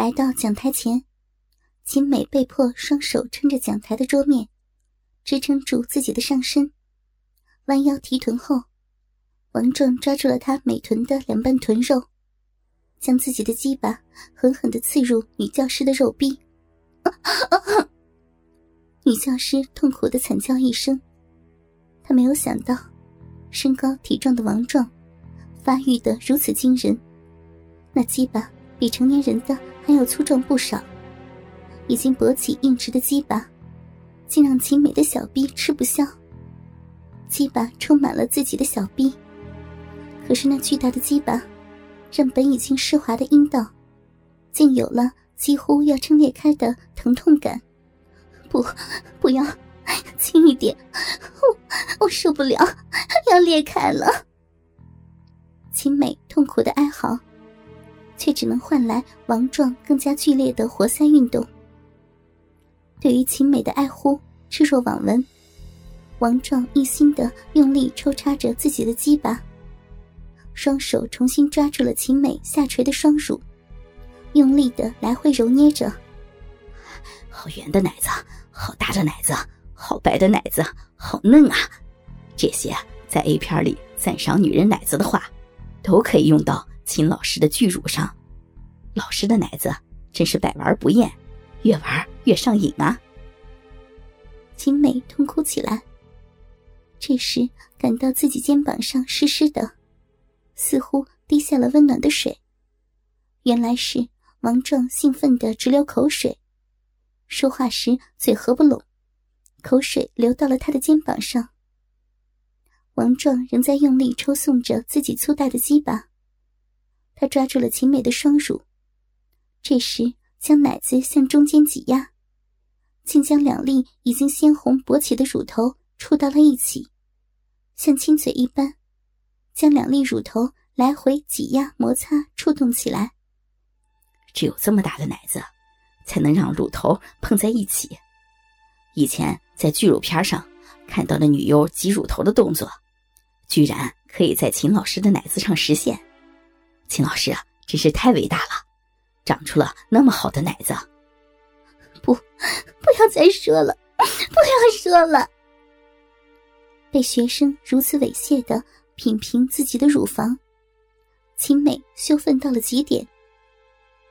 来到讲台前，秦美被迫双手撑着讲台的桌面，支撑住自己的上身，弯腰提臀后，王壮抓住了她美臀的两半臀肉，将自己的鸡巴狠狠地刺入女教师的肉壁。女教师痛苦的惨叫一声。她没有想到，身高体壮的王壮，发育的如此惊人，那鸡巴比成年人的还要粗壮不少。已经勃起硬直的鸡巴，竟让秦美的小臂吃不消。鸡巴充满了自己的小臂，可是那巨大的鸡巴，让本已经湿滑的阴道，竟有了几乎要撑裂开的疼痛感。不，不要，轻一点，我我受不了，要裂开了。秦美痛苦的哀嚎，却只能换来王壮更加剧烈的活塞运动。对于秦美的爱呼，置若罔闻。王壮一心的用力抽插着自己的鸡巴，双手重新抓住了秦美下垂的双乳，用力的来回揉捏着。好圆的奶子，好大的奶子，好白的奶子，好嫩啊！这些在 A 片里赞赏女人奶子的话，都可以用到秦老师的巨乳上。老师的奶子真是百玩不厌，越玩越上瘾啊！秦美痛哭起来。这时感到自己肩膀上湿湿的，似乎滴下了温暖的水。原来是王壮兴奋的直流口水。说话时嘴合不拢，口水流到了他的肩膀上。王壮仍在用力抽送着自己粗大的鸡巴，他抓住了秦美的双乳，这时将奶子向中间挤压，竟将两粒已经鲜红勃起的乳头触到了一起，像亲嘴一般，将两粒乳头来回挤压、摩擦、触动起来。只有这么大的奶子。才能让乳头碰在一起。以前在巨乳片上看到的女优挤乳头的动作，居然可以在秦老师的奶子上实现。秦老师啊，真是太伟大了，长出了那么好的奶子。不，不要再说了，不要说了。被学生如此猥亵的品评自己的乳房，秦美羞愤到了极点。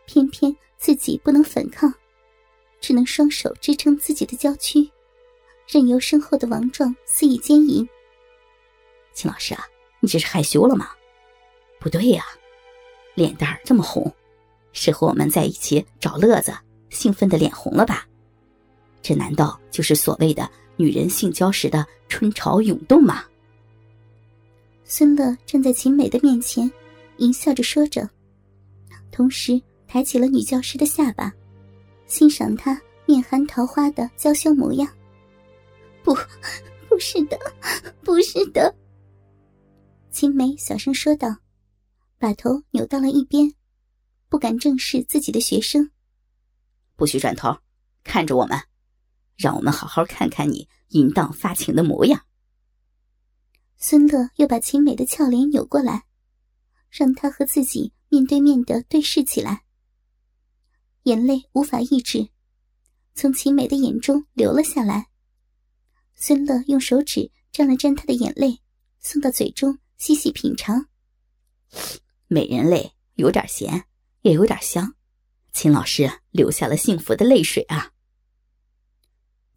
偏偏自己不能反抗，只能双手支撑自己的娇躯，任由身后的王壮肆意奸淫。秦老师啊，你这是害羞了吗？不对呀，脸蛋这么红，是和我们在一起找乐子兴奋的脸红了吧？这难道就是所谓的女人性交时的春潮涌动吗？孙乐站在秦美的面前，淫笑着说着，同时。抬起了女教师的下巴，欣赏她面含桃花的娇羞模样。不，不是的，不是的。秦美小声说道，把头扭到了一边，不敢正视自己的学生。不许转头，看着我们，让我们好好看看你淫荡发情的模样。孙乐又把秦美的俏脸扭过来，让她和自己面对面的对视起来。眼泪无法抑制，从秦美的眼中流了下来。孙乐用手指沾了沾她的眼泪，送到嘴中细细品尝。美人泪有点咸，也有点香。秦老师流下了幸福的泪水啊！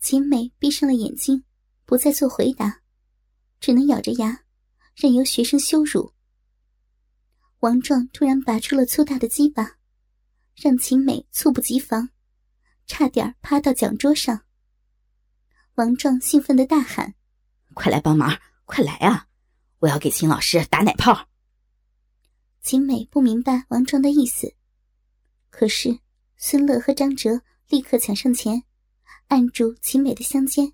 秦美闭上了眼睛，不再做回答，只能咬着牙，任由学生羞辱。王壮突然拔出了粗大的鸡巴。让秦美猝不及防，差点趴到讲桌上。王壮兴奋的大喊：“快来帮忙！快来啊！我要给秦老师打奶泡！”秦美不明白王壮的意思，可是孙乐和张哲立刻抢上前，按住秦美的香肩，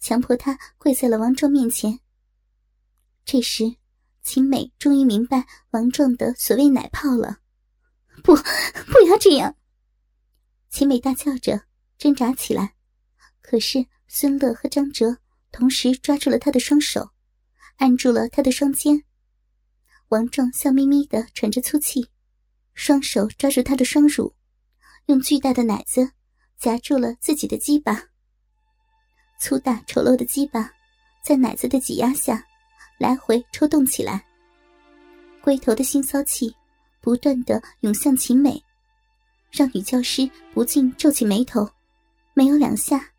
强迫她跪在了王壮面前。这时，秦美终于明白王壮的所谓奶泡了。不，不要这样！秦美大叫着，挣扎起来。可是孙乐和张哲同时抓住了他的双手，按住了他的双肩。王壮笑眯眯的喘着粗气，双手抓住他的双乳，用巨大的奶子夹住了自己的鸡巴，粗大丑陋的鸡巴在奶子的挤压下来回抽动起来，龟头的腥骚气不断的涌向秦美，让女教师不禁皱起眉头。没有两下，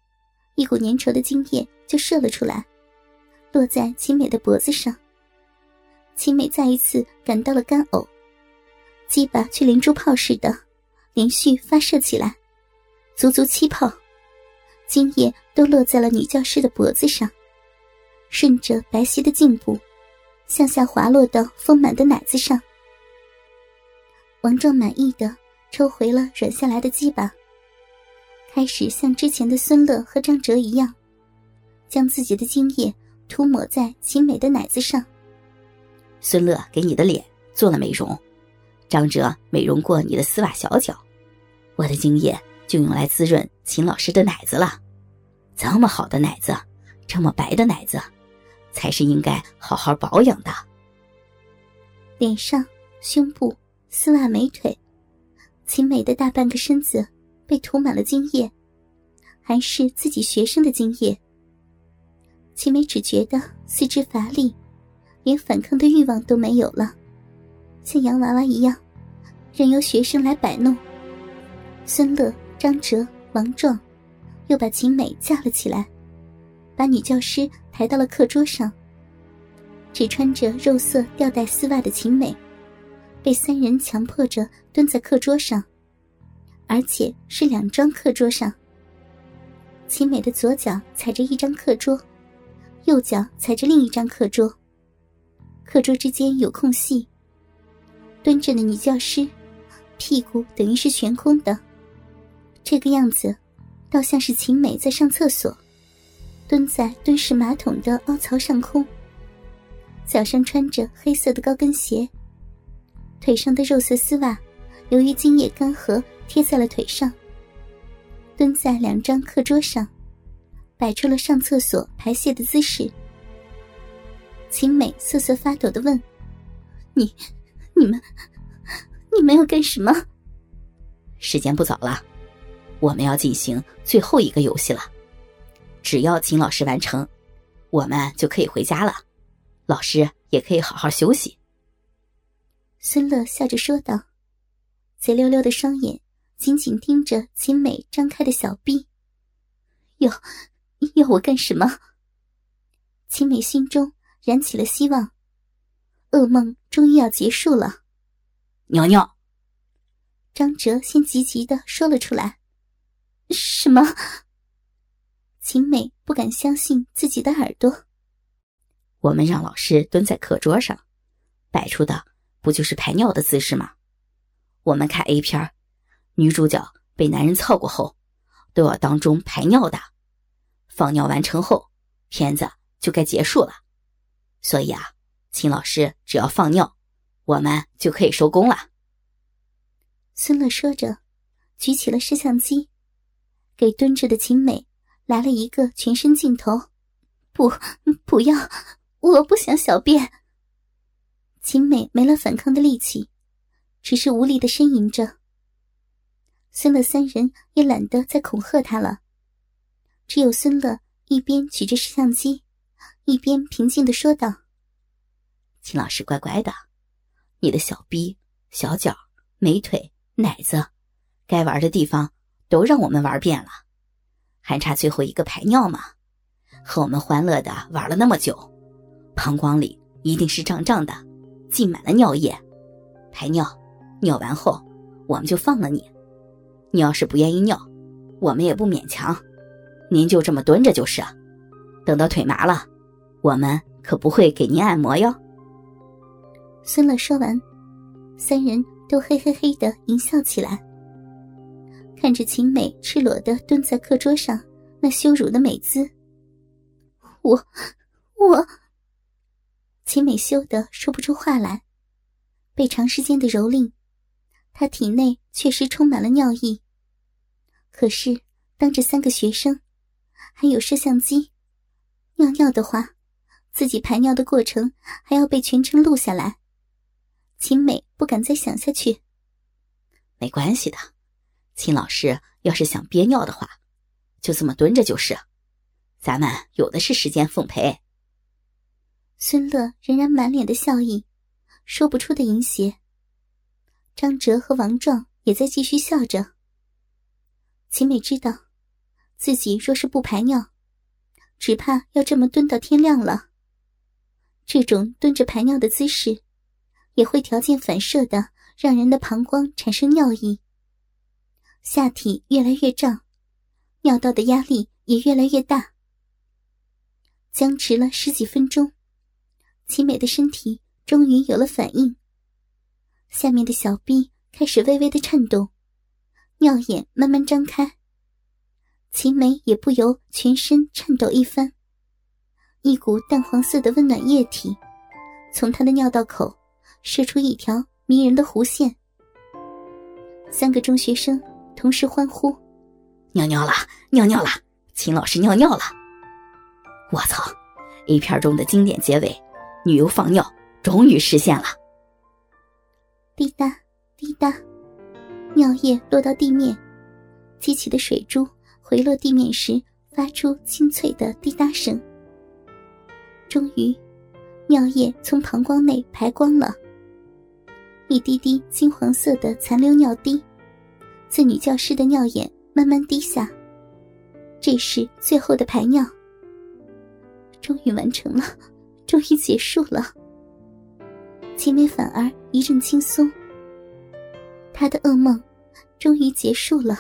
一股粘稠的精液就射了出来，落在秦美的脖子上。秦美再一次感到了干呕，鸡巴却连珠炮似的，连续发射起来，足足七炮，精液都落在了女教师的脖子上，顺着白皙的颈部，向下滑落到丰满的奶子上。王壮满意的抽回了软下来的鸡巴，开始像之前的孙乐和张哲一样，将自己的精液涂抹在秦美的奶子上。孙乐给你的脸做了美容，张哲美容过你的丝袜小脚，我的精液就用来滋润秦老师的奶子了。这么好的奶子，这么白的奶子，才是应该好好保养的。脸上、胸部、丝袜、美腿，秦美的大半个身子被涂满了精液，还是自己学生的精液。秦美只觉得四肢乏力。连反抗的欲望都没有了，像洋娃娃一样，任由学生来摆弄。孙乐、张哲、王壮又把秦美架了起来，把女教师抬到了课桌上。只穿着肉色吊带丝袜的秦美，被三人强迫着蹲在课桌上，而且是两张课桌上。秦美的左脚踩着一张课桌，右脚踩着另一张课桌。课桌之间有空隙，蹲着的女教师，屁股等于是悬空的，这个样子，倒像是秦美在上厕所，蹲在蹲式马桶的凹槽上空，脚上穿着黑色的高跟鞋，腿上的肉色丝袜，由于精液干涸贴在了腿上，蹲在两张课桌上，摆出了上厕所排泄的姿势。秦美瑟瑟发抖的问：“你、你们、你们要干什么？”时间不早了，我们要进行最后一个游戏了。只要秦老师完成，我们就可以回家了，老师也可以好好休息。”孙乐笑着说道，贼溜溜的双眼紧紧盯着秦美张开的小臂。“要要我干什么？”秦美心中。燃起了希望，噩梦终于要结束了。娘娘，张哲先急急的说了出来：“什么？”秦美不敢相信自己的耳朵。我们让老师蹲在课桌上，摆出的不就是排尿的姿势吗？我们看 A 片女主角被男人操过后，都要当中排尿的，放尿完成后，片子就该结束了。所以啊，秦老师只要放尿，我们就可以收工了。孙乐说着，举起了摄像机，给蹲着的秦美来了一个全身镜头。不，不要，我不想小便。秦美没了反抗的力气，只是无力的呻吟着。孙乐三人也懒得再恐吓他了，只有孙乐一边举着摄像机。一边平静的说道：“秦老师，乖乖的，你的小逼、小脚、美腿、奶子，该玩的地方都让我们玩遍了，还差最后一个排尿吗？和我们欢乐的玩了那么久，膀胱里一定是胀胀的，浸满了尿液。排尿，尿完后我们就放了你。你要是不愿意尿，我们也不勉强，您就这么蹲着就是，等到腿麻了。”我们可不会给您按摩哟。孙乐说完，三人都嘿嘿嘿的淫笑起来，看着秦美赤裸的蹲在课桌上那羞辱的美姿。我，我，秦美羞得说不出话来，被长时间的蹂躏，她体内确实充满了尿意。可是当着三个学生，还有摄像机，尿尿的话。自己排尿的过程还要被全程录下来，秦美不敢再想下去。没关系的，秦老师要是想憋尿的话，就这么蹲着就是，咱们有的是时间奉陪。孙乐仍然满脸的笑意，说不出的淫邪。张哲和王壮也在继续笑着。秦美知道，自己若是不排尿，只怕要这么蹲到天亮了。这种蹲着排尿的姿势，也会条件反射的让人的膀胱产生尿意，下体越来越胀，尿道的压力也越来越大。僵持了十几分钟，齐美的身体终于有了反应，下面的小臂开始微微的颤动，尿眼慢慢张开。秦梅也不由全身颤抖一番。一股淡黄色的温暖液体，从他的尿道口射出一条迷人的弧线。三个中学生同时欢呼：“尿尿了，尿尿了！秦老师尿尿了！”我操！A 片中的经典结尾，女优放尿终于实现了。滴答滴答，尿液落到地面，激起的水珠回落地面时，发出清脆的滴答声。终于，尿液从膀胱内排光了，一滴滴金黄色的残留尿滴，自女教师的尿眼慢慢滴下。这是最后的排尿，终于完成了，终于结束了。秦美反而一阵轻松，她的噩梦终于结束了。